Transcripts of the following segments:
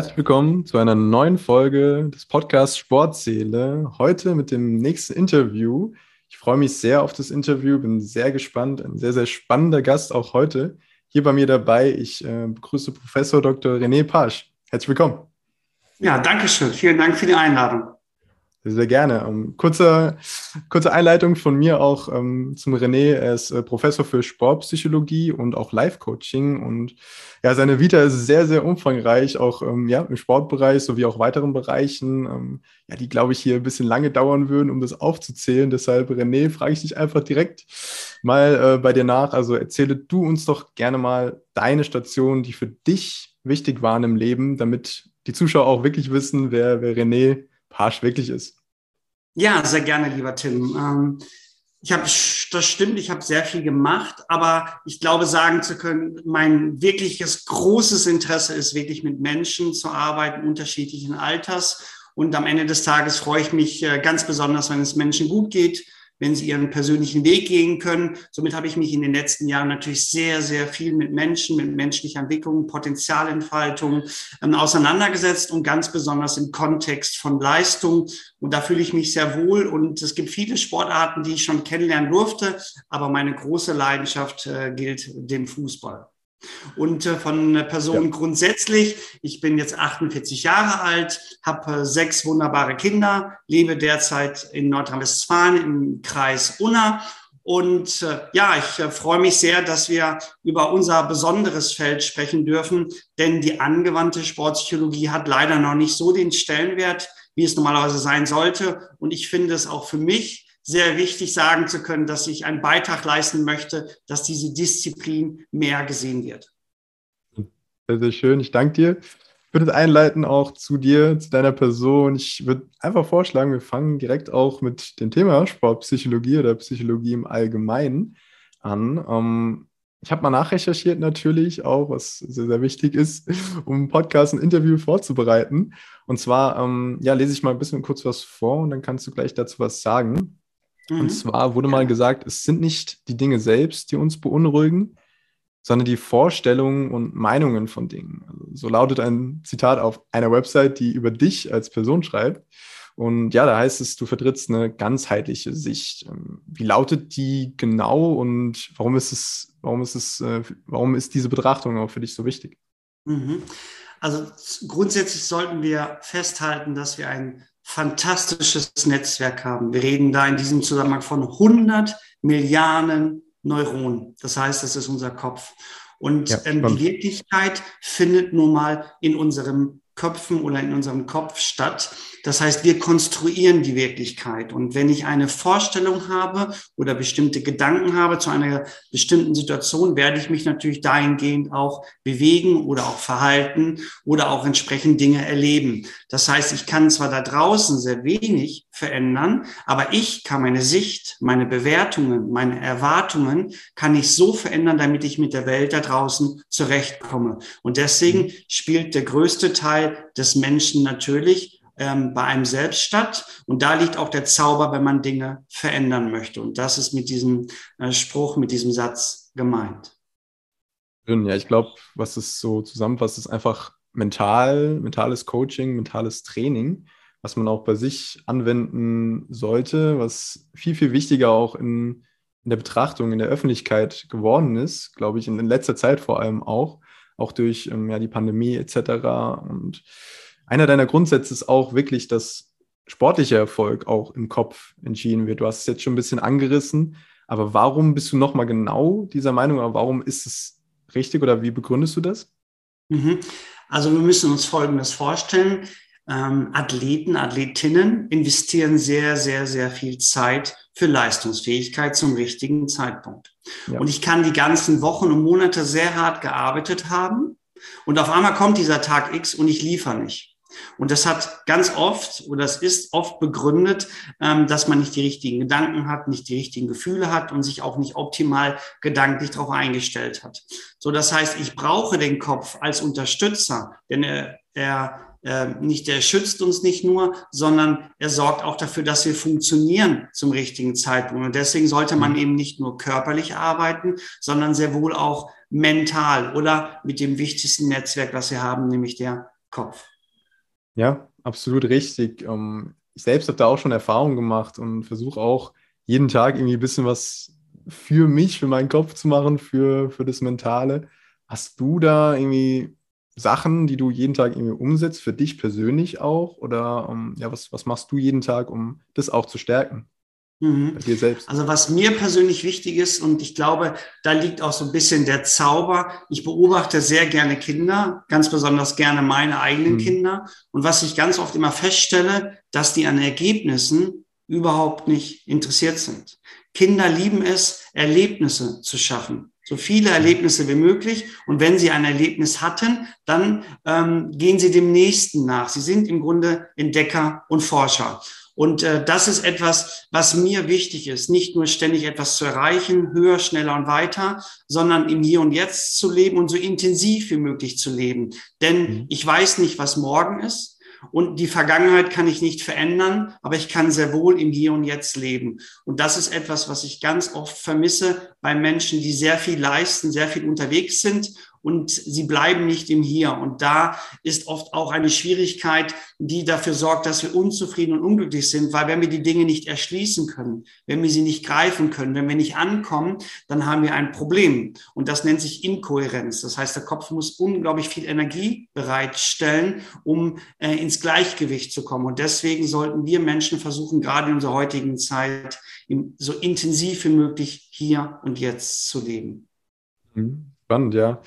Herzlich willkommen zu einer neuen Folge des Podcasts Sportseele. Heute mit dem nächsten Interview. Ich freue mich sehr auf das Interview, bin sehr gespannt. Ein sehr, sehr spannender Gast auch heute. Hier bei mir dabei, ich äh, begrüße Professor Dr. René Pasch. Herzlich willkommen. Ja, danke schön. Vielen Dank für die Einladung. Sehr gerne. Ähm, kurze, kurze Einleitung von mir auch ähm, zum René. Er ist äh, Professor für Sportpsychologie und auch Life-Coaching. Und ja, seine Vita ist sehr, sehr umfangreich, auch ähm, ja, im Sportbereich sowie auch weiteren Bereichen, ja, die, glaube ich, hier ein bisschen lange dauern würden, um das aufzuzählen. Deshalb, René, frage ich dich einfach direkt mal äh, bei dir nach. Also erzähle du uns doch gerne mal deine Stationen, die für dich wichtig waren im Leben, damit die Zuschauer auch wirklich wissen, wer, wer René Pasch wirklich ist. Ja, sehr gerne, lieber Tim. Ähm, ich habe, das stimmt, ich habe sehr viel gemacht, aber ich glaube, sagen zu können, mein wirkliches großes Interesse ist wirklich mit Menschen zu arbeiten, unterschiedlichen Alters. Und am Ende des Tages freue ich mich äh, ganz besonders, wenn es Menschen gut geht, wenn sie ihren persönlichen Weg gehen können. Somit habe ich mich in den letzten Jahren natürlich sehr, sehr viel mit Menschen, mit menschlicher Entwicklung, Potenzialentfaltung ähm, auseinandergesetzt und ganz besonders im Kontext von Leistung. Und da fühle ich mich sehr wohl. Und es gibt viele Sportarten, die ich schon kennenlernen durfte, aber meine große Leidenschaft äh, gilt dem Fußball. Und äh, von Person ja. grundsätzlich, ich bin jetzt 48 Jahre alt, habe äh, sechs wunderbare Kinder, lebe derzeit in Nordrhein-Westfalen im Kreis Unna. Und äh, ja, ich freue mich sehr, dass wir über unser besonderes Feld sprechen dürfen, denn die angewandte Sportpsychologie hat leider noch nicht so den Stellenwert, wie es normalerweise sein sollte. Und ich finde es auch für mich sehr wichtig sagen zu können, dass ich einen Beitrag leisten möchte, dass diese Disziplin mehr gesehen wird. Sehr, sehr schön. Ich danke dir. Ich würde einleiten auch zu dir, zu deiner Person. Ich würde einfach vorschlagen, wir fangen direkt auch mit dem Thema Sportpsychologie oder Psychologie im Allgemeinen an. Ähm, ich habe mal nachrecherchiert natürlich auch, was sehr, sehr wichtig ist, um einen Podcast, ein Interview vorzubereiten. Und zwar, ähm, ja, lese ich mal ein bisschen kurz was vor und dann kannst du gleich dazu was sagen. Mhm. Und zwar wurde mal gesagt, es sind nicht die Dinge selbst, die uns beunruhigen, sondern die Vorstellungen und Meinungen von Dingen. Also so lautet ein Zitat auf einer Website, die über dich als Person schreibt. Und ja, da heißt es, du vertrittst eine ganzheitliche Sicht. Ähm, wie lautet die genau und warum ist es, warum ist es, äh, warum ist diese Betrachtung auch für dich so wichtig? Mhm. Also grundsätzlich sollten wir festhalten, dass wir ein fantastisches Netzwerk haben. Wir reden da in diesem Zusammenhang von 100 Milliarden Neuronen. Das heißt, das ist unser Kopf. Und ja, ähm, die Wirklichkeit findet nun mal in unserem Köpfen oder in unserem Kopf statt. Das heißt, wir konstruieren die Wirklichkeit. Und wenn ich eine Vorstellung habe oder bestimmte Gedanken habe zu einer bestimmten Situation, werde ich mich natürlich dahingehend auch bewegen oder auch verhalten oder auch entsprechend Dinge erleben. Das heißt, ich kann zwar da draußen sehr wenig verändern, aber ich kann meine Sicht, meine Bewertungen, meine Erwartungen, kann ich so verändern, damit ich mit der Welt da draußen zurechtkomme. Und deswegen spielt der größte Teil des Menschen natürlich ähm, bei einem selbst statt. Und da liegt auch der Zauber, wenn man Dinge verändern möchte. Und das ist mit diesem äh, Spruch, mit diesem Satz gemeint. Ja, ich glaube, was es so zusammenfasst, ist einfach mental, mentales Coaching, mentales Training, was man auch bei sich anwenden sollte, was viel, viel wichtiger auch in, in der Betrachtung, in der Öffentlichkeit geworden ist, glaube ich, in, in letzter Zeit vor allem auch, auch durch ähm, ja, die Pandemie etc. Und einer deiner Grundsätze ist auch wirklich, dass sportlicher Erfolg auch im Kopf entschieden wird. Du hast es jetzt schon ein bisschen angerissen, aber warum bist du nochmal genau dieser Meinung oder warum ist es richtig oder wie begründest du das? Mhm. Also wir müssen uns Folgendes vorstellen. Ähm, Athleten, Athletinnen investieren sehr, sehr, sehr viel Zeit für Leistungsfähigkeit zum richtigen Zeitpunkt. Ja. Und ich kann die ganzen Wochen und Monate sehr hart gearbeitet haben und auf einmal kommt dieser Tag X und ich liefere nicht. Und das hat ganz oft oder das ist oft begründet, ähm, dass man nicht die richtigen Gedanken hat, nicht die richtigen Gefühle hat und sich auch nicht optimal gedanklich darauf eingestellt hat. So, das heißt, ich brauche den Kopf als Unterstützer, denn er, er äh, nicht der schützt uns nicht nur, sondern er sorgt auch dafür, dass wir funktionieren zum richtigen Zeitpunkt. Und deswegen sollte man eben nicht nur körperlich arbeiten, sondern sehr wohl auch mental oder mit dem wichtigsten Netzwerk, was wir haben, nämlich der Kopf. Ja, absolut richtig. Ähm, ich selbst habe da auch schon Erfahrungen gemacht und versuche auch jeden Tag irgendwie ein bisschen was für mich, für meinen Kopf zu machen, für, für das Mentale. Hast du da irgendwie Sachen, die du jeden Tag irgendwie umsetzt, für dich persönlich auch? Oder um, ja, was, was machst du jeden Tag, um das auch zu stärken? Mhm. Bei dir selbst. Also was mir persönlich wichtig ist, und ich glaube, da liegt auch so ein bisschen der Zauber. Ich beobachte sehr gerne Kinder, ganz besonders gerne meine eigenen mhm. Kinder. Und was ich ganz oft immer feststelle, dass die an Ergebnissen überhaupt nicht interessiert sind. Kinder lieben es, Erlebnisse zu schaffen so viele Erlebnisse wie möglich. Und wenn Sie ein Erlebnis hatten, dann ähm, gehen Sie dem nächsten nach. Sie sind im Grunde Entdecker und Forscher. Und äh, das ist etwas, was mir wichtig ist, nicht nur ständig etwas zu erreichen, höher, schneller und weiter, sondern im Hier und Jetzt zu leben und so intensiv wie möglich zu leben. Denn mhm. ich weiß nicht, was morgen ist. Und die Vergangenheit kann ich nicht verändern, aber ich kann sehr wohl im Hier und Jetzt leben. Und das ist etwas, was ich ganz oft vermisse bei Menschen, die sehr viel leisten, sehr viel unterwegs sind und sie bleiben nicht im Hier. Und da ist oft auch eine Schwierigkeit, die dafür sorgt, dass wir unzufrieden und unglücklich sind, weil wenn wir die Dinge nicht erschließen können, wenn wir sie nicht greifen können, wenn wir nicht ankommen, dann haben wir ein Problem. Und das nennt sich Inkohärenz. Das heißt, der Kopf muss unglaublich viel Energie bereitstellen, um äh, ins Gleichgewicht zu kommen. Und deswegen sollten wir Menschen versuchen, gerade in unserer heutigen Zeit, so intensiv wie möglich hier und jetzt zu leben. Mhm. Spannend, ja.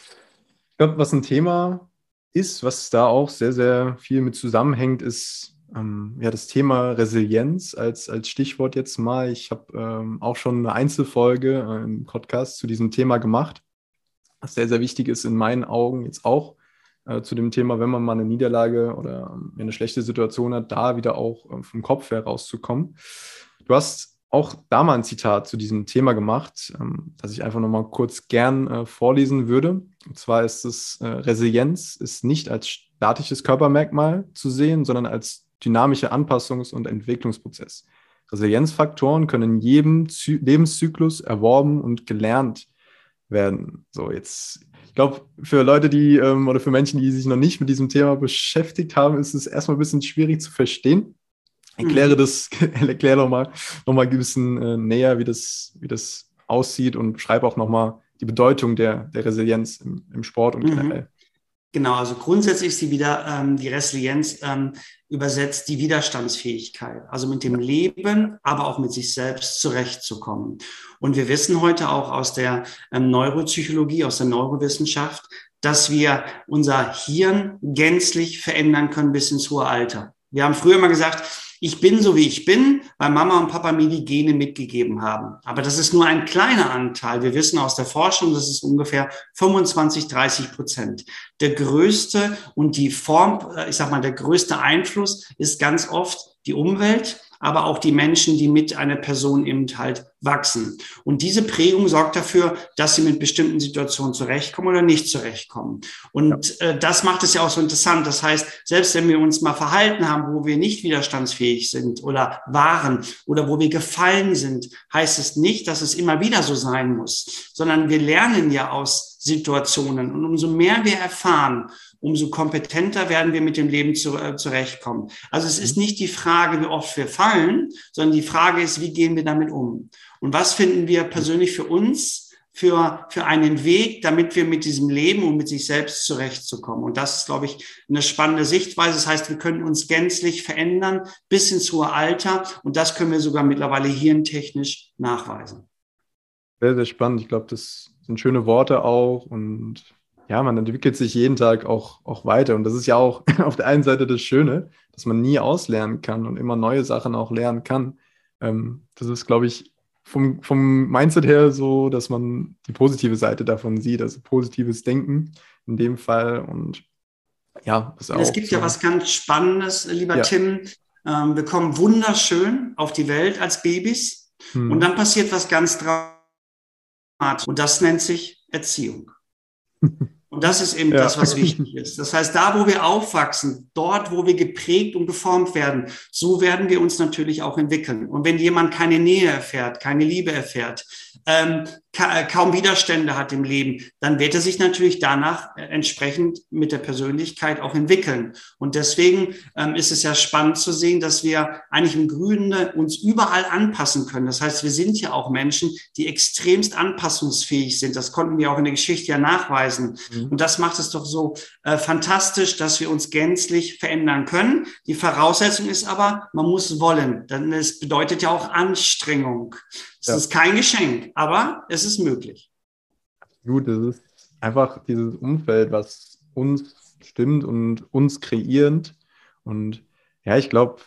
Glaube, was ein Thema ist, was da auch sehr, sehr viel mit zusammenhängt, ist ähm, ja das Thema Resilienz als, als Stichwort jetzt mal. Ich habe ähm, auch schon eine Einzelfolge äh, im Podcast zu diesem Thema gemacht, was sehr, sehr wichtig ist in meinen Augen jetzt auch äh, zu dem Thema, wenn man mal eine Niederlage oder ähm, eine schlechte Situation hat, da wieder auch äh, vom Kopf herauszukommen. Du hast auch da mal ein Zitat zu diesem Thema gemacht, ähm, das ich einfach nochmal kurz gern äh, vorlesen würde. Und zwar ist es, äh, Resilienz ist nicht als statisches Körpermerkmal zu sehen, sondern als dynamischer Anpassungs- und Entwicklungsprozess. Resilienzfaktoren können in jedem Zy Lebenszyklus erworben und gelernt werden. So, jetzt, ich glaube, für Leute, die ähm, oder für Menschen, die sich noch nicht mit diesem Thema beschäftigt haben, ist es erstmal ein bisschen schwierig zu verstehen. Erkläre mhm. das, erkläre doch mal noch mal ein bisschen äh, näher, wie das, wie das aussieht und schreibe auch noch mal die Bedeutung der, der Resilienz im, im Sport und mhm. generell. Genau, also grundsätzlich ist die, wieder, ähm, die Resilienz ähm, übersetzt die Widerstandsfähigkeit, also mit dem Leben, aber auch mit sich selbst zurechtzukommen. Und wir wissen heute auch aus der ähm, Neuropsychologie, aus der Neurowissenschaft, dass wir unser Hirn gänzlich verändern können bis ins hohe Alter. Wir haben früher mal gesagt, ich bin so wie ich bin, weil Mama und Papa mir die Gene mitgegeben haben. Aber das ist nur ein kleiner Anteil. Wir wissen aus der Forschung, das ist ungefähr 25, 30 Prozent. Der größte und die Form, äh, ich sag mal, der größte Einfluss ist ganz oft die Umwelt, aber auch die Menschen, die mit einer Person eben halt wachsen. Und diese Prägung sorgt dafür, dass sie mit bestimmten Situationen zurechtkommen oder nicht zurechtkommen. Und äh, das macht es ja auch so interessant. Das heißt, selbst wenn wir uns mal verhalten haben, wo wir nicht widerstandsfähig sind oder waren oder wo wir gefallen sind, heißt es nicht, dass es immer wieder so sein muss, sondern wir lernen ja aus Situationen. Und umso mehr wir erfahren, umso kompetenter werden wir mit dem Leben zu, äh, zurechtkommen. Also es ist nicht die Frage, wie oft wir fallen, sondern die Frage ist, wie gehen wir damit um? Und was finden wir persönlich für uns für, für einen Weg, damit wir mit diesem Leben und mit sich selbst zurechtzukommen. Und das ist, glaube ich, eine spannende Sichtweise. Das heißt, wir können uns gänzlich verändern bis ins hohe Alter. Und das können wir sogar mittlerweile hirntechnisch nachweisen. Sehr, sehr spannend. Ich glaube, das sind schöne Worte auch. Und ja, man entwickelt sich jeden Tag auch, auch weiter. Und das ist ja auch auf der einen Seite das Schöne, dass man nie auslernen kann und immer neue Sachen auch lernen kann. Ähm, das ist, glaube ich, vom, vom Mindset her so, dass man die positive Seite davon sieht, also positives Denken in dem Fall. Und ja, das auch. Es gibt so. ja was ganz Spannendes, lieber ja. Tim. Ähm, wir kommen wunderschön auf die Welt als Babys. Hm. Und dann passiert was ganz dramatisch. Und das nennt sich Erziehung. Und das ist eben ja. das, was wichtig ist. Das heißt, da, wo wir aufwachsen, dort, wo wir geprägt und geformt werden, so werden wir uns natürlich auch entwickeln. Und wenn jemand keine Nähe erfährt, keine Liebe erfährt, ähm, kaum Widerstände hat im Leben, dann wird er sich natürlich danach äh, entsprechend mit der Persönlichkeit auch entwickeln. Und deswegen ähm, ist es ja spannend zu sehen, dass wir eigentlich im Grünen uns überall anpassen können. Das heißt, wir sind ja auch Menschen, die extremst anpassungsfähig sind. Das konnten wir auch in der Geschichte ja nachweisen. Mhm. Und das macht es doch so äh, fantastisch, dass wir uns gänzlich verändern können. Die Voraussetzung ist aber, man muss wollen. Denn es bedeutet ja auch Anstrengung. Es ja. ist kein Geschenk, aber es ist möglich. Gut, es ist einfach dieses Umfeld, was uns stimmt und uns kreierend. Und ja, ich glaube,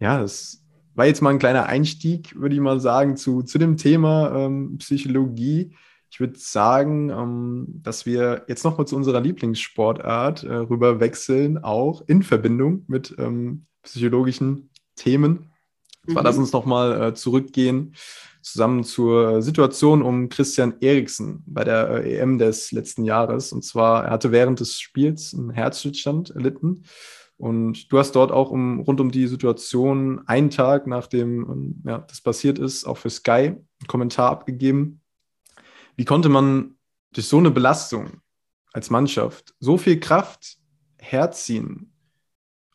ja, es war jetzt mal ein kleiner Einstieg, würde ich mal sagen, zu, zu dem Thema ähm, Psychologie. Ich würde sagen, ähm, dass wir jetzt nochmal zu unserer Lieblingssportart äh, rüber wechseln, auch in Verbindung mit ähm, psychologischen Themen. Mhm. Zwar lass uns nochmal äh, zurückgehen zusammen zur Situation um Christian Eriksen bei der äh, EM des letzten Jahres. Und zwar, er hatte während des Spiels einen Herzstillstand erlitten. Und du hast dort auch um, rund um die Situation einen Tag nachdem ähm, ja, das passiert ist, auch für Sky einen Kommentar abgegeben. Wie konnte man durch so eine Belastung als Mannschaft so viel Kraft herziehen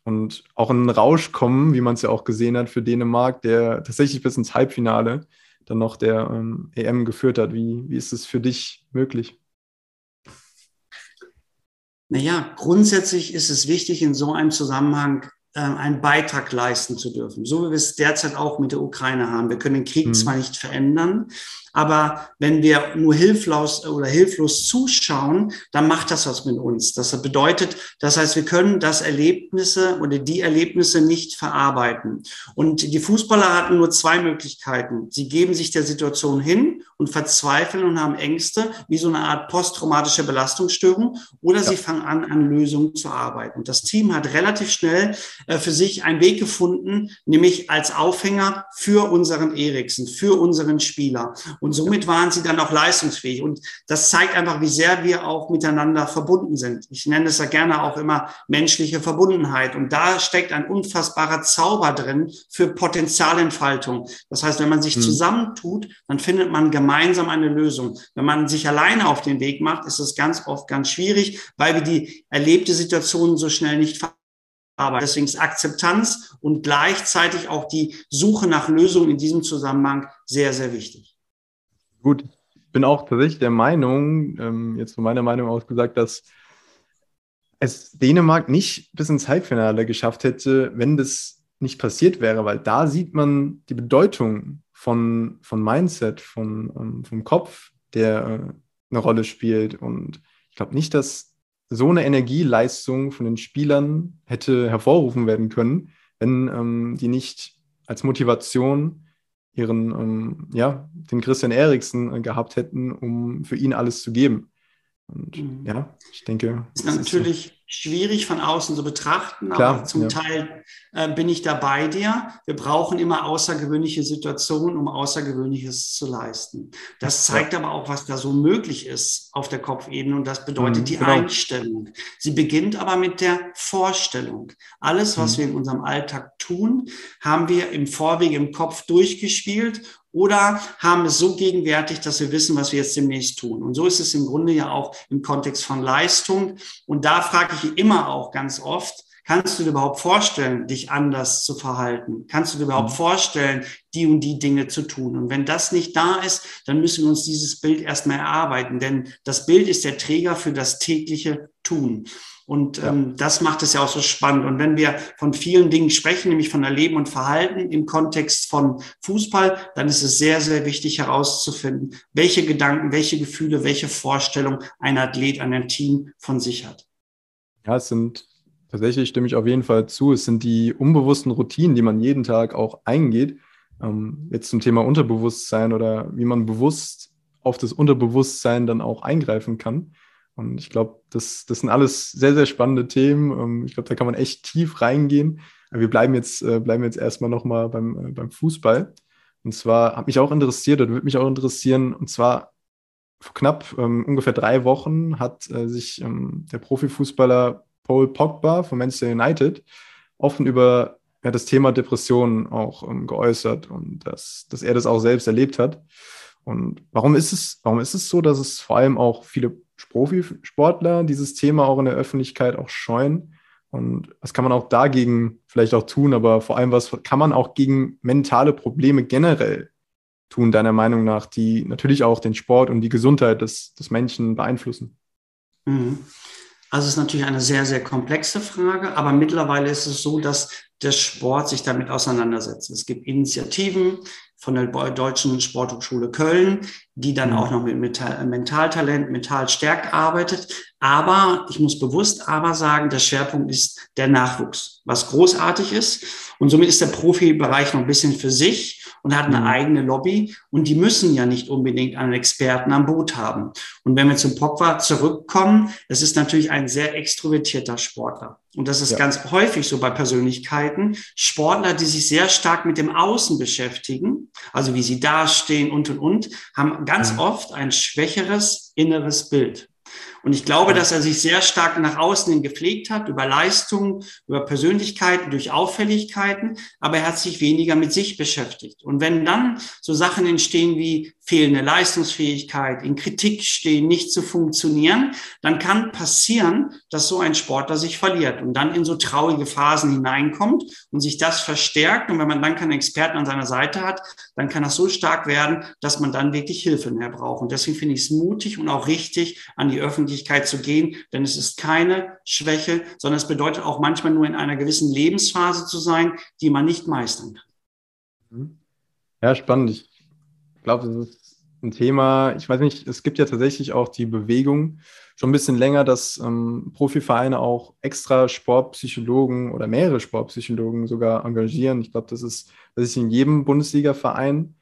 und auch in einen Rausch kommen, wie man es ja auch gesehen hat für Dänemark, der tatsächlich bis ins Halbfinale dann noch der ähm, EM geführt hat. Wie, wie ist es für dich möglich? Naja, grundsätzlich ist es wichtig, in so einem Zusammenhang äh, einen Beitrag leisten zu dürfen, so wie wir es derzeit auch mit der Ukraine haben. Wir können den Krieg mhm. zwar nicht verändern, aber wenn wir nur hilflos oder hilflos zuschauen, dann macht das was mit uns. Das bedeutet, das heißt, wir können das Erlebnisse oder die Erlebnisse nicht verarbeiten. Und die Fußballer hatten nur zwei Möglichkeiten. Sie geben sich der Situation hin und verzweifeln und haben Ängste, wie so eine Art posttraumatische Belastungsstörung, oder ja. sie fangen an, an Lösungen zu arbeiten. Und das Team hat relativ schnell äh, für sich einen Weg gefunden, nämlich als Aufhänger für unseren Eriksen, für unseren Spieler. Und somit waren sie dann auch leistungsfähig. Und das zeigt einfach, wie sehr wir auch miteinander verbunden sind. Ich nenne es ja gerne auch immer menschliche Verbundenheit. Und da steckt ein unfassbarer Zauber drin für Potenzialentfaltung. Das heißt, wenn man sich hm. zusammentut, dann findet man gemeinsam eine Lösung. Wenn man sich alleine auf den Weg macht, ist es ganz oft ganz schwierig, weil wir die erlebte Situation so schnell nicht aber deswegen ist Akzeptanz und gleichzeitig auch die Suche nach Lösungen in diesem Zusammenhang sehr, sehr wichtig. Gut, ich bin auch tatsächlich der Meinung, ähm, jetzt von meiner Meinung aus gesagt, dass es Dänemark nicht bis ins Halbfinale geschafft hätte, wenn das nicht passiert wäre, weil da sieht man die Bedeutung von, von Mindset, von, ähm, vom Kopf, der äh, eine Rolle spielt. Und ich glaube nicht, dass so eine Energieleistung von den Spielern hätte hervorrufen werden können, wenn ähm, die nicht als Motivation ihren, ähm, ja, den Christian Eriksen äh, gehabt hätten, um für ihn alles zu geben. Und mhm. ja, ich denke. Ist natürlich ist so. schwierig von außen zu betrachten, Klar, aber zum ja. Teil äh, bin ich da bei dir. Wir brauchen immer außergewöhnliche Situationen, um Außergewöhnliches zu leisten. Das zeigt ja. aber auch, was da so möglich ist auf der Kopfebene und das bedeutet mhm, die genau. Einstellung. Sie beginnt aber mit der Vorstellung. Alles, was mhm. wir in unserem Alltag tun, haben wir im Vorweg im Kopf durchgespielt oder haben es so gegenwärtig, dass wir wissen, was wir jetzt demnächst tun. Und so ist es im Grunde ja auch im Kontext von Leistung. Und da frage ich immer auch ganz oft, kannst du dir überhaupt vorstellen, dich anders zu verhalten? Kannst du dir überhaupt mhm. vorstellen, die und die Dinge zu tun? Und wenn das nicht da ist, dann müssen wir uns dieses Bild erstmal erarbeiten, denn das Bild ist der Träger für das tägliche Tun. Und ja. ähm, das macht es ja auch so spannend. Und wenn wir von vielen Dingen sprechen, nämlich von Erleben und Verhalten im Kontext von Fußball, dann ist es sehr, sehr wichtig herauszufinden, welche Gedanken, welche Gefühle, welche Vorstellung ein Athlet, ein Team von sich hat. Ja, es sind tatsächlich, stimme ich auf jeden Fall zu, es sind die unbewussten Routinen, die man jeden Tag auch eingeht. Ähm, jetzt zum Thema Unterbewusstsein oder wie man bewusst auf das Unterbewusstsein dann auch eingreifen kann und ich glaube, das, das sind alles sehr, sehr spannende Themen. Ähm, ich glaube, da kann man echt tief reingehen. Aber wir bleiben jetzt, äh, bleiben jetzt erstmal nochmal beim, äh, beim Fußball. Und zwar hat mich auch interessiert oder würde mich auch interessieren, und zwar vor knapp ähm, ungefähr drei Wochen hat äh, sich ähm, der Profifußballer Paul Pogba von Manchester United offen über ja, das Thema Depressionen auch ähm, geäußert und dass, dass er das auch selbst erlebt hat. Und warum ist es, warum ist es so, dass es vor allem auch viele Profisportler dieses Thema auch in der Öffentlichkeit auch scheuen? Und was kann man auch dagegen vielleicht auch tun, aber vor allem, was kann man auch gegen mentale Probleme generell tun, deiner Meinung nach, die natürlich auch den Sport und die Gesundheit des, des Menschen beeinflussen? Mhm. Also es ist natürlich eine sehr, sehr komplexe Frage, aber mittlerweile ist es so, dass der Sport sich damit auseinandersetzt. Es gibt Initiativen von der Deutschen Sporthochschule Köln, die dann mhm. auch noch mit Mentaltalent, Mentalstärk arbeitet. Aber ich muss bewusst aber sagen, der Schwerpunkt ist der Nachwuchs, was großartig ist. Und somit ist der Profibereich noch ein bisschen für sich und hat eine mhm. eigene Lobby. Und die müssen ja nicht unbedingt einen Experten am Boot haben. Und wenn wir zum Pogba zurückkommen, das ist natürlich ein sehr extrovertierter Sportler. Und das ist ja. ganz häufig so bei Persönlichkeiten. Sportler, die sich sehr stark mit dem Außen beschäftigen, also wie sie dastehen und und und, haben ganz mhm. oft ein schwächeres inneres Bild. Und ich glaube, dass er sich sehr stark nach außen hin gepflegt hat, über Leistungen, über Persönlichkeiten, durch Auffälligkeiten, aber er hat sich weniger mit sich beschäftigt. Und wenn dann so Sachen entstehen wie fehlende Leistungsfähigkeit, in Kritik stehen, nicht zu funktionieren, dann kann passieren, dass so ein Sportler sich verliert und dann in so traurige Phasen hineinkommt und sich das verstärkt. Und wenn man dann keinen Experten an seiner Seite hat, dann kann das so stark werden, dass man dann wirklich Hilfe mehr braucht. Und deswegen finde ich es mutig und auch richtig, an die Öffentlichkeit zu gehen, denn es ist keine Schwäche, sondern es bedeutet auch manchmal nur in einer gewissen Lebensphase zu sein, die man nicht meistern kann. Ja, spannend. Glaube, das ist ein Thema, ich weiß nicht, es gibt ja tatsächlich auch die Bewegung schon ein bisschen länger, dass ähm, Profivereine auch extra Sportpsychologen oder mehrere Sportpsychologen sogar engagieren. Ich glaube, das ist, das ist in jedem Bundesliga-Verein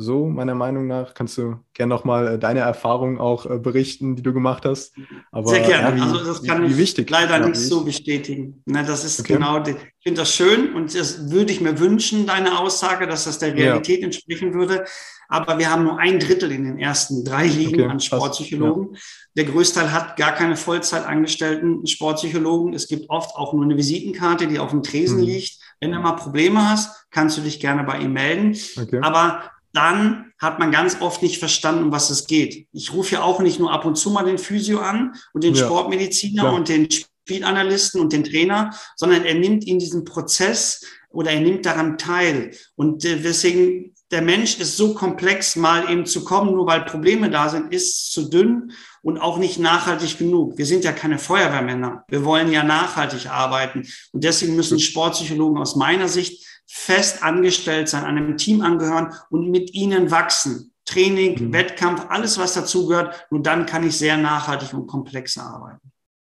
so, meiner Meinung nach. Kannst du gerne nochmal äh, deine Erfahrungen auch äh, berichten, die du gemacht hast. Aber, Sehr gerne. Ja, also das kann wie, ich leider ja, nicht so bestätigen. Ne, das ist okay. genau, die, ich finde das schön und das würde ich mir wünschen, deine Aussage, dass das der Realität ja. entsprechen würde. Aber wir haben nur ein Drittel in den ersten drei Ligen okay, an Sportpsychologen. Ja. Der Größteil hat gar keine Vollzeitangestellten Sportpsychologen. Es gibt oft auch nur eine Visitenkarte, die auf dem Tresen mhm. liegt. Wenn du mal Probleme hast, kannst du dich gerne bei ihm melden. Okay. Aber dann hat man ganz oft nicht verstanden, um was es geht. Ich rufe ja auch nicht nur ab und zu mal den Physio an und den ja. Sportmediziner ja. und den Spielanalysten und den Trainer, sondern er nimmt in diesen Prozess oder er nimmt daran teil. Und äh, deswegen, der Mensch ist so komplex, mal eben zu kommen, nur weil Probleme da sind, ist zu dünn und auch nicht nachhaltig genug. Wir sind ja keine Feuerwehrmänner. Wir wollen ja nachhaltig arbeiten. Und deswegen müssen Sportpsychologen aus meiner Sicht fest angestellt sein, einem Team angehören und mit ihnen wachsen. Training, mhm. Wettkampf, alles, was dazugehört. Nur dann kann ich sehr nachhaltig und komplexer arbeiten.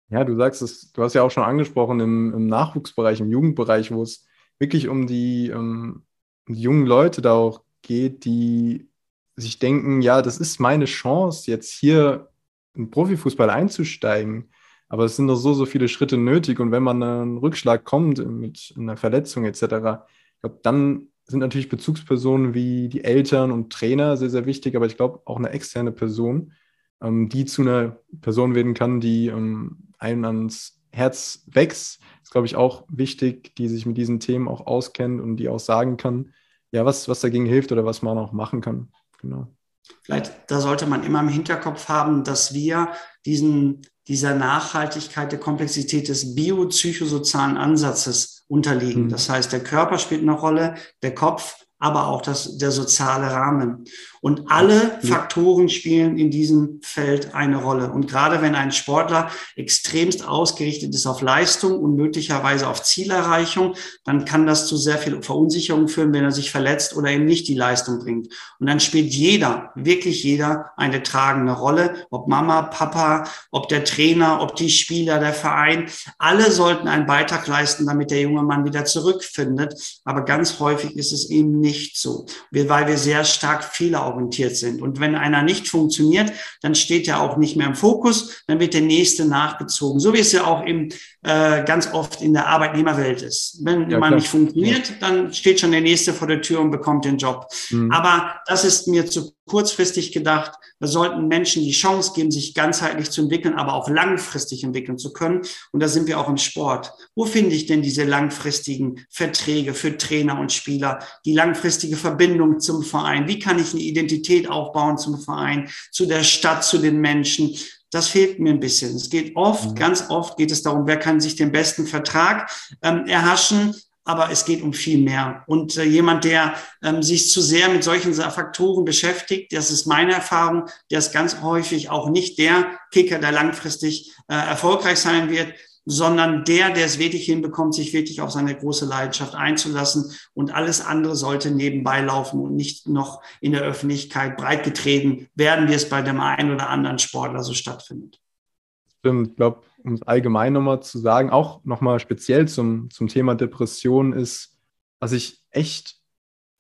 Ja, du sagst es, du hast ja auch schon angesprochen im, im Nachwuchsbereich, im Jugendbereich, wo es wirklich um die, um die jungen Leute da auch geht, die sich denken, ja, das ist meine Chance, jetzt hier in Profifußball einzusteigen. Aber es sind noch so, so viele Schritte nötig. Und wenn man einen Rückschlag kommt mit einer Verletzung etc., ich glaube, dann sind natürlich Bezugspersonen wie die Eltern und Trainer sehr, sehr wichtig, aber ich glaube auch eine externe Person, ähm, die zu einer Person werden kann, die ähm, einem ans Herz wächst, ist, glaube ich, auch wichtig, die sich mit diesen Themen auch auskennt und die auch sagen kann, ja, was, was dagegen hilft oder was man auch machen kann. Genau. Vielleicht, da sollte man immer im Hinterkopf haben, dass wir diesen, dieser Nachhaltigkeit, der Komplexität des biopsychosozialen Ansatzes unterliegen. Mhm. Das heißt, der Körper spielt eine Rolle, der Kopf, aber auch das, der soziale Rahmen. Und alle Faktoren spielen in diesem Feld eine Rolle. Und gerade wenn ein Sportler extremst ausgerichtet ist auf Leistung und möglicherweise auf Zielerreichung, dann kann das zu sehr viel Verunsicherung führen, wenn er sich verletzt oder eben nicht die Leistung bringt. Und dann spielt jeder, wirklich jeder, eine tragende Rolle. Ob Mama, Papa, ob der Trainer, ob die Spieler, der Verein. Alle sollten einen Beitrag leisten, damit der junge Mann wieder zurückfindet. Aber ganz häufig ist es eben nicht so, weil wir sehr stark Fehler orientiert sind. Und wenn einer nicht funktioniert, dann steht er auch nicht mehr im Fokus, dann wird der nächste nachgezogen. So wie es ja auch im, äh, ganz oft in der Arbeitnehmerwelt ist. Wenn ja, man nicht funktioniert, dann steht schon der nächste vor der Tür und bekommt den Job. Mhm. Aber das ist mir zu kurzfristig gedacht. Wir sollten Menschen die Chance geben, sich ganzheitlich zu entwickeln, aber auch langfristig entwickeln zu können. Und da sind wir auch im Sport. Wo finde ich denn diese langfristigen Verträge für Trainer und Spieler, die langfristige Verbindung zum Verein? Wie kann ich eine Identität aufbauen zum Verein, zu der Stadt, zu den Menschen? Das fehlt mir ein bisschen. Es geht oft, mhm. ganz oft geht es darum, wer kann sich den besten Vertrag ähm, erhaschen aber es geht um viel mehr. Und äh, jemand, der ähm, sich zu sehr mit solchen Faktoren beschäftigt, das ist meine Erfahrung, der ist ganz häufig auch nicht der Kicker, der langfristig äh, erfolgreich sein wird, sondern der, der es wirklich hinbekommt, sich wirklich auf seine große Leidenschaft einzulassen und alles andere sollte nebenbei laufen und nicht noch in der Öffentlichkeit breitgetreten werden, wie es bei dem einen oder anderen Sportler so stattfindet. Stimmt, ich glaube, um es allgemein nochmal zu sagen, auch nochmal speziell zum, zum Thema Depression ist, was ich echt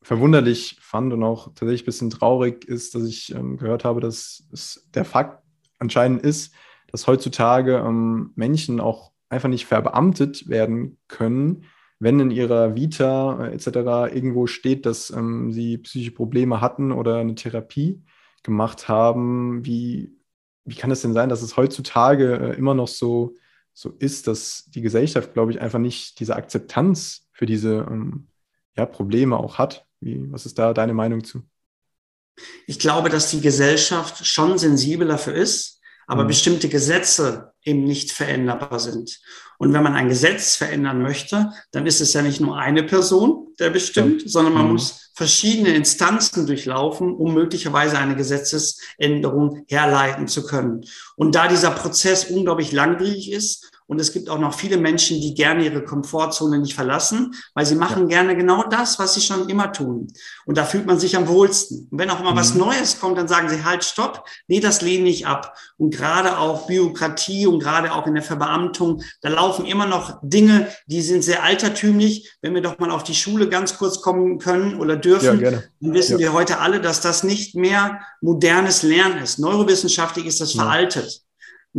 verwunderlich fand und auch tatsächlich ein bisschen traurig ist, dass ich ähm, gehört habe, dass es der Fakt anscheinend ist, dass heutzutage ähm, Menschen auch einfach nicht verbeamtet werden können, wenn in ihrer Vita äh, etc. irgendwo steht, dass ähm, sie psychische Probleme hatten oder eine Therapie gemacht haben, wie wie kann es denn sein, dass es heutzutage äh, immer noch so, so ist, dass die Gesellschaft, glaube ich, einfach nicht diese Akzeptanz für diese ähm, ja, Probleme auch hat? Wie, was ist da deine Meinung zu? Ich glaube, dass die Gesellschaft schon sensibel dafür ist, aber mhm. bestimmte Gesetze eben nicht veränderbar sind. Und wenn man ein Gesetz verändern möchte, dann ist es ja nicht nur eine Person, der bestimmt, ja. sondern man mhm. muss verschiedene Instanzen durchlaufen, um möglicherweise eine Gesetzesänderung herleiten zu können. Und da dieser Prozess unglaublich langwierig ist und es gibt auch noch viele Menschen, die gerne ihre Komfortzone nicht verlassen, weil sie machen ja. gerne genau das, was sie schon immer tun. Und da fühlt man sich am wohlsten. Und wenn auch immer mhm. was Neues kommt, dann sagen sie halt, stopp, nee, das lehne ich ab. Und gerade auch Bürokratie und gerade auch in der Verbeamtung, da laufen immer noch Dinge, die sind sehr altertümlich. Wenn wir doch mal auf die Schule ganz kurz kommen können oder dürfen, ja, dann wissen ja. wir heute alle, dass das nicht mehr modernes Lernen ist. Neurowissenschaftlich ist das veraltet.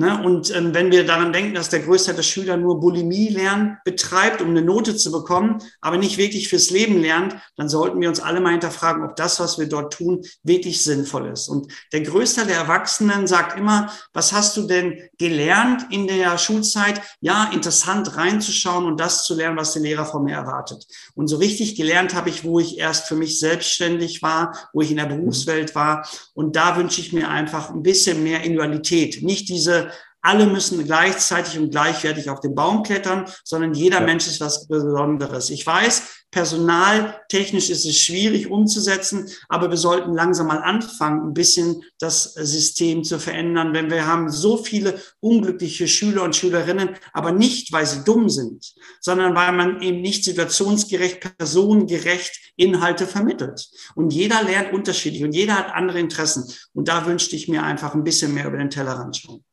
Ne? Und ähm, wenn wir daran denken, dass der Großteil der Schüler nur Bulimie-Lernen betreibt, um eine Note zu bekommen, aber nicht wirklich fürs Leben lernt, dann sollten wir uns alle mal hinterfragen, ob das, was wir dort tun, wirklich sinnvoll ist. Und der Großteil der Erwachsenen sagt immer, was hast du denn gelernt in der Schulzeit? Ja, interessant reinzuschauen und das zu lernen, was der Lehrer von mir erwartet. Und so richtig gelernt habe ich, wo ich erst für mich selbstständig war, wo ich in der Berufswelt war. Und da wünsche ich mir einfach ein bisschen mehr Individualität. Nicht diese alle müssen gleichzeitig und gleichwertig auf den Baum klettern, sondern jeder ja. Mensch ist was Besonderes. Ich weiß, personaltechnisch ist es schwierig umzusetzen, aber wir sollten langsam mal anfangen, ein bisschen das System zu verändern, wenn wir haben so viele unglückliche Schüler und Schülerinnen, aber nicht, weil sie dumm sind, sondern weil man eben nicht situationsgerecht, personengerecht Inhalte vermittelt. Und jeder lernt unterschiedlich und jeder hat andere Interessen. Und da wünschte ich mir einfach ein bisschen mehr über den Tellerrand schauen.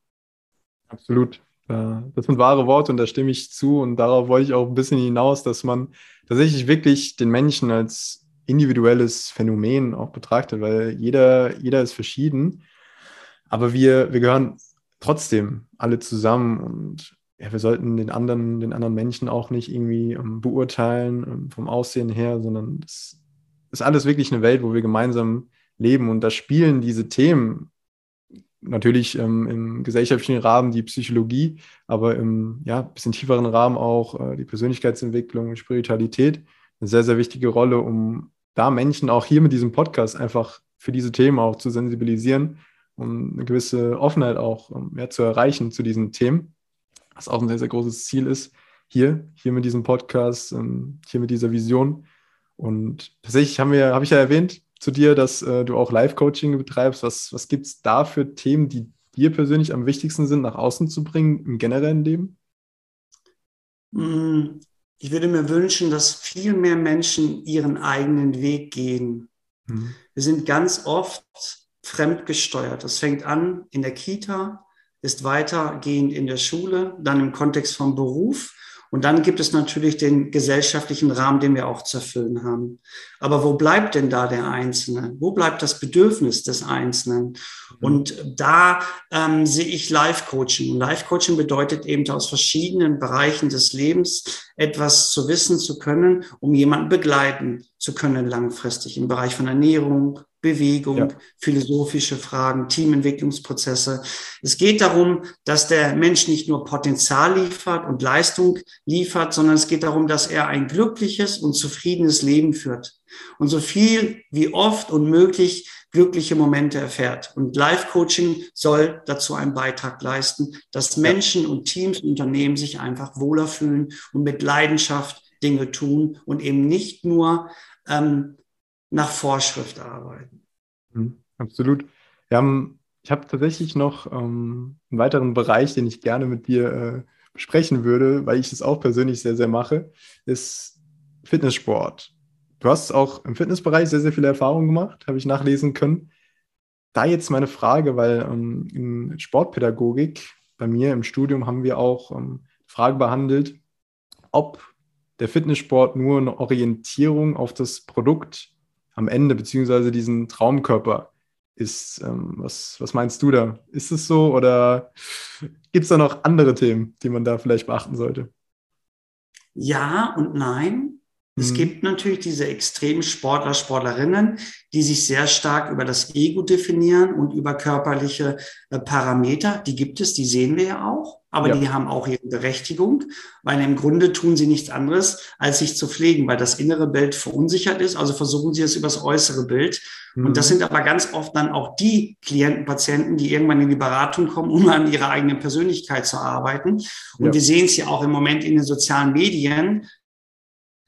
Absolut. Das sind wahre Worte und da stimme ich zu. Und darauf wollte ich auch ein bisschen hinaus, dass man tatsächlich wirklich den Menschen als individuelles Phänomen auch betrachtet, weil jeder, jeder ist verschieden. Aber wir, wir gehören trotzdem alle zusammen und ja, wir sollten den anderen, den anderen Menschen auch nicht irgendwie ähm, beurteilen ähm, vom Aussehen her, sondern es ist alles wirklich eine Welt, wo wir gemeinsam leben und da spielen diese Themen natürlich ähm, im gesellschaftlichen Rahmen die Psychologie, aber im ja, bisschen tieferen Rahmen auch äh, die Persönlichkeitsentwicklung Spiritualität eine sehr, sehr wichtige Rolle, um da Menschen auch hier mit diesem Podcast einfach für diese Themen auch zu sensibilisieren und eine gewisse Offenheit auch um, ja, zu erreichen zu diesen Themen, was auch ein sehr, sehr großes Ziel ist, hier, hier mit diesem Podcast, ähm, hier mit dieser Vision. Und tatsächlich haben wir, habe ich ja erwähnt, zu dir, dass äh, du auch Live-Coaching betreibst. Was, was gibt es da für Themen, die dir persönlich am wichtigsten sind, nach außen zu bringen im generellen Leben? Hm, ich würde mir wünschen, dass viel mehr Menschen ihren eigenen Weg gehen. Mhm. Wir sind ganz oft fremdgesteuert. Das fängt an in der Kita, ist weitergehend in der Schule, dann im Kontext vom Beruf und dann gibt es natürlich den gesellschaftlichen Rahmen, den wir auch zu erfüllen haben. Aber wo bleibt denn da der Einzelne? Wo bleibt das Bedürfnis des Einzelnen? Mhm. Und da ähm, sehe ich Life-Coaching. Life-Coaching bedeutet eben aus verschiedenen Bereichen des Lebens etwas zu wissen zu können, um jemanden begleiten zu können langfristig im Bereich von Ernährung, Bewegung, ja. philosophische Fragen, Teamentwicklungsprozesse. Es geht darum, dass der Mensch nicht nur Potenzial liefert und Leistung liefert, sondern es geht darum, dass er ein glückliches und zufriedenes Leben führt und so viel wie oft und möglich glückliche Momente erfährt. Und Life-Coaching soll dazu einen Beitrag leisten, dass Menschen und Teams und Unternehmen sich einfach wohler fühlen und mit Leidenschaft Dinge tun und eben nicht nur ähm, nach Vorschrift arbeiten. Mhm, absolut. Wir haben, ich habe tatsächlich noch ähm, einen weiteren Bereich, den ich gerne mit dir äh, besprechen würde, weil ich es auch persönlich sehr, sehr mache, ist Fitnesssport. Du hast auch im Fitnessbereich sehr, sehr viele Erfahrungen gemacht, habe ich nachlesen können. Da jetzt meine Frage, weil ähm, in Sportpädagogik bei mir im Studium haben wir auch ähm, Frage behandelt, ob der Fitnesssport nur eine Orientierung auf das Produkt am Ende, beziehungsweise diesen Traumkörper ist. Ähm, was, was meinst du da? Ist es so oder gibt es da noch andere Themen, die man da vielleicht beachten sollte? Ja und nein. Es mhm. gibt natürlich diese extremen Sportler, Sportlerinnen, die sich sehr stark über das Ego definieren und über körperliche äh, Parameter. Die gibt es, die sehen wir ja auch, aber ja. die haben auch ihre Berechtigung, weil im Grunde tun sie nichts anderes, als sich zu pflegen, weil das innere Bild verunsichert ist. Also versuchen sie es über das äußere Bild. Mhm. Und das mhm. sind aber ganz oft dann auch die Klienten, Patienten, die irgendwann in die Beratung kommen, um an ihrer eigenen Persönlichkeit zu arbeiten. Und ja. wir sehen es ja auch im Moment in den sozialen Medien,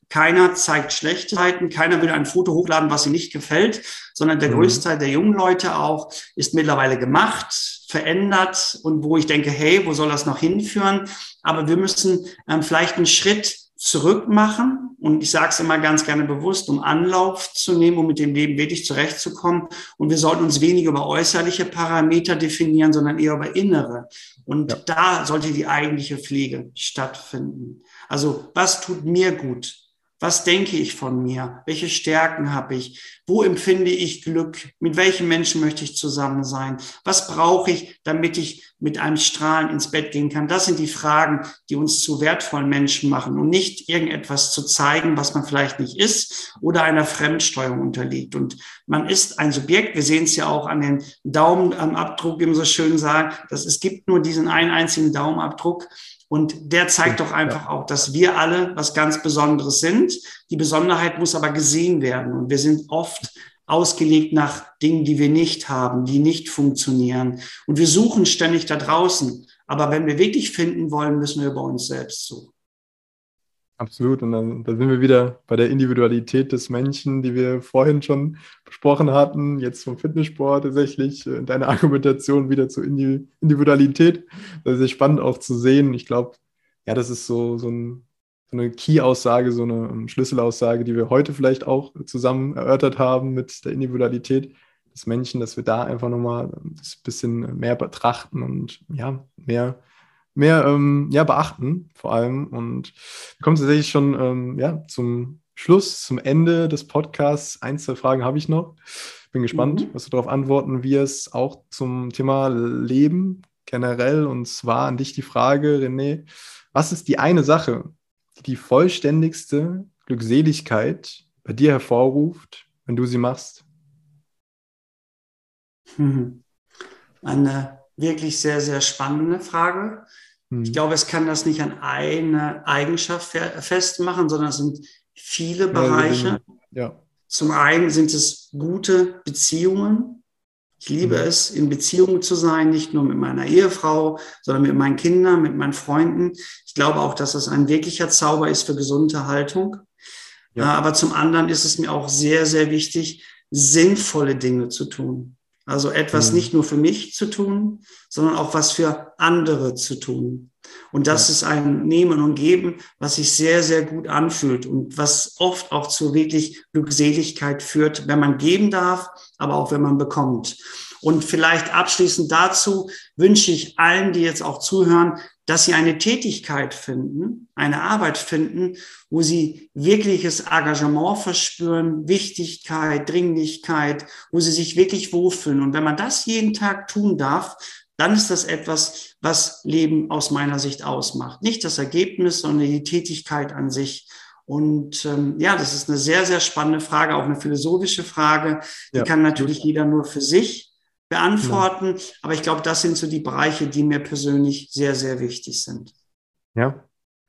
keiner zeigt schlechte Seiten, keiner will ein Foto hochladen, was ihm nicht gefällt, sondern der mhm. größte Teil der jungen Leute auch ist mittlerweile gemacht, verändert und wo ich denke, hey, wo soll das noch hinführen? Aber wir müssen ähm, vielleicht einen Schritt zurück machen und ich sage es immer ganz gerne bewusst, um Anlauf zu nehmen, um mit dem Leben wirklich zurechtzukommen. Und wir sollten uns weniger über äußerliche Parameter definieren, sondern eher über innere. Und ja. da sollte die eigentliche Pflege stattfinden. Also was tut mir gut? Was denke ich von mir? Welche Stärken habe ich? Wo empfinde ich Glück? Mit welchen Menschen möchte ich zusammen sein? Was brauche ich, damit ich mit einem Strahlen ins Bett gehen kann? Das sind die Fragen, die uns zu wertvollen Menschen machen und nicht irgendetwas zu zeigen, was man vielleicht nicht ist oder einer Fremdsteuerung unterliegt. Und man ist ein Subjekt. Wir sehen es ja auch an den Daumenabdruck, wie man so schön sagt, dass es gibt nur diesen einen einzigen Daumenabdruck. Und der zeigt doch einfach auch, dass wir alle was ganz Besonderes sind. Die Besonderheit muss aber gesehen werden. Und wir sind oft ausgelegt nach Dingen, die wir nicht haben, die nicht funktionieren. Und wir suchen ständig da draußen. Aber wenn wir wirklich finden wollen, müssen wir bei uns selbst suchen. Absolut. Und dann da sind wir wieder bei der Individualität des Menschen, die wir vorhin schon besprochen hatten, jetzt vom Fitnesssport tatsächlich, äh, deiner Argumentation wieder zur Individualität. Das ist spannend auch zu sehen. Ich glaube, ja, das ist so, so, ein, so eine Key-Aussage, so eine ähm, Schlüsselaussage, die wir heute vielleicht auch zusammen erörtert haben mit der Individualität des Menschen, dass wir da einfach nochmal ein bisschen mehr betrachten und ja, mehr mehr ähm, ja, beachten, vor allem. Und wir kommen tatsächlich schon ähm, ja, zum Schluss, zum Ende des Podcasts. Ein, zwei Fragen habe ich noch. Bin gespannt, mhm. was du darauf antworten wirst, auch zum Thema Leben generell. Und zwar an dich die Frage, René, was ist die eine Sache, die die vollständigste Glückseligkeit bei dir hervorruft, wenn du sie machst? Eine wirklich sehr, sehr spannende Frage. Mhm. Ich glaube, es kann das nicht an eine Eigenschaft festmachen, sondern es sind viele Bereiche. Ja. Zum einen sind es gute Beziehungen. Ich liebe mhm. es, in Beziehungen zu sein, nicht nur mit meiner Ehefrau, sondern mit meinen Kindern, mit meinen Freunden. Ich glaube auch, dass das ein wirklicher Zauber ist für gesunde Haltung. Ja. Aber zum anderen ist es mir auch sehr, sehr wichtig, sinnvolle Dinge zu tun. Also etwas mhm. nicht nur für mich zu tun, sondern auch was für andere zu tun. Und das ja. ist ein Nehmen und Geben, was sich sehr, sehr gut anfühlt und was oft auch zu wirklich Glückseligkeit führt, wenn man geben darf, aber auch wenn man bekommt. Und vielleicht abschließend dazu wünsche ich allen, die jetzt auch zuhören, dass sie eine Tätigkeit finden, eine Arbeit finden, wo sie wirkliches Engagement verspüren, Wichtigkeit, Dringlichkeit, wo sie sich wirklich wohlfühlen. Und wenn man das jeden Tag tun darf, dann ist das etwas, was Leben aus meiner Sicht ausmacht. Nicht das Ergebnis, sondern die Tätigkeit an sich. Und ähm, ja, das ist eine sehr, sehr spannende Frage, auch eine philosophische Frage. Die ja. kann natürlich jeder nur für sich beantworten. Ja. Aber ich glaube, das sind so die Bereiche, die mir persönlich sehr, sehr wichtig sind. Ja,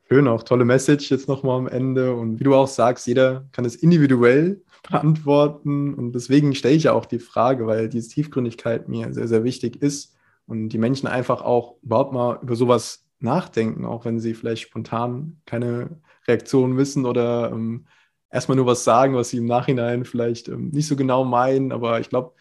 schön, auch tolle Message jetzt nochmal am Ende. Und wie du auch sagst, jeder kann es individuell beantworten. Und deswegen stelle ich ja auch die Frage, weil diese Tiefgründigkeit mir sehr, sehr wichtig ist und die Menschen einfach auch überhaupt mal über sowas nachdenken, auch wenn sie vielleicht spontan keine Reaktion wissen oder ähm, erstmal nur was sagen, was sie im Nachhinein vielleicht ähm, nicht so genau meinen. Aber ich glaube,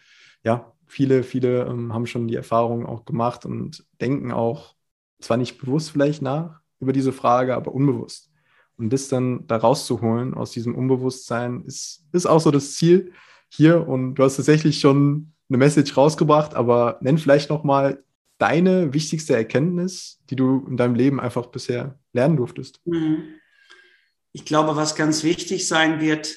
ja, viele, viele ähm, haben schon die Erfahrung auch gemacht und denken auch zwar nicht bewusst vielleicht nach über diese Frage, aber unbewusst. Und das dann da rauszuholen aus diesem Unbewusstsein ist, ist auch so das Ziel hier. Und du hast tatsächlich schon eine Message rausgebracht, aber nenn vielleicht nochmal deine wichtigste Erkenntnis, die du in deinem Leben einfach bisher lernen durftest. Mhm. Ich glaube, was ganz wichtig sein wird,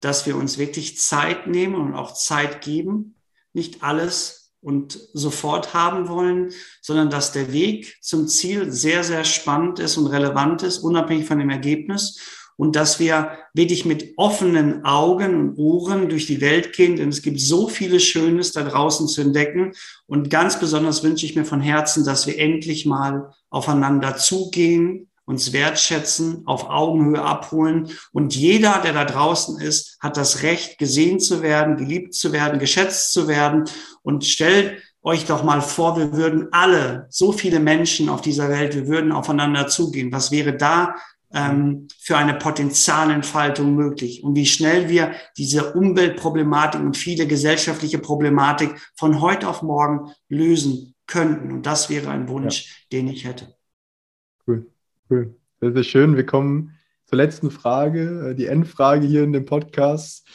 dass wir uns wirklich Zeit nehmen und auch Zeit geben, nicht alles und sofort haben wollen, sondern dass der Weg zum Ziel sehr, sehr spannend ist und relevant ist, unabhängig von dem Ergebnis. Und dass wir wirklich mit offenen Augen und Ohren durch die Welt gehen, denn es gibt so vieles Schönes da draußen zu entdecken. Und ganz besonders wünsche ich mir von Herzen, dass wir endlich mal aufeinander zugehen, uns wertschätzen, auf Augenhöhe abholen. Und jeder, der da draußen ist, hat das Recht, gesehen zu werden, geliebt zu werden, geschätzt zu werden. Und stellt euch doch mal vor, wir würden alle, so viele Menschen auf dieser Welt, wir würden aufeinander zugehen. Was wäre da ähm, für eine Potenzialentfaltung möglich und wie schnell wir diese Umweltproblematik und viele gesellschaftliche Problematik von heute auf morgen lösen könnten. Und das wäre ein Wunsch, ja. den ich hätte. Cool. Cool. Sehr, sehr schön. Wir kommen zur letzten Frage, äh, die Endfrage hier in dem Podcast.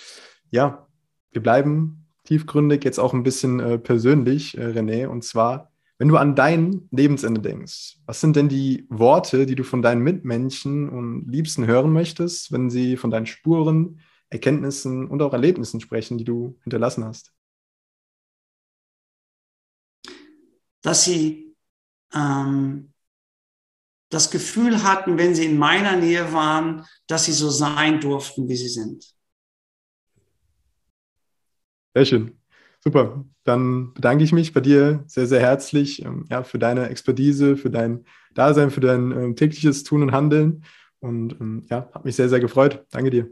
Ja, wir bleiben tiefgründig, jetzt auch ein bisschen äh, persönlich, äh, René. Und zwar, wenn du an dein Lebensende denkst, was sind denn die Worte, die du von deinen Mitmenschen und Liebsten hören möchtest, wenn sie von deinen Spuren, Erkenntnissen und auch Erlebnissen sprechen, die du hinterlassen hast? Dass sie ähm, das Gefühl hatten, wenn sie in meiner Nähe waren, dass sie so sein durften, wie sie sind. Sehr schön. Super. Dann bedanke ich mich bei dir sehr, sehr herzlich ähm, ja, für deine Expertise, für dein Dasein, für dein ähm, tägliches Tun und Handeln. Und ähm, ja, hat mich sehr, sehr gefreut. Danke dir.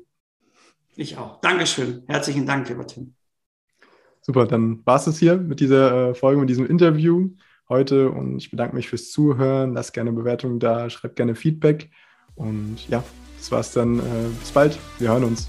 Ich auch. Dankeschön. Herzlichen Dank, lieber Tim. Super, dann war es das hier mit dieser äh, Folge, mit diesem Interview heute und ich bedanke mich fürs Zuhören. Lasst gerne Bewertungen da, schreibt gerne Feedback und ja, das war's dann. Äh, bis bald. Wir hören uns.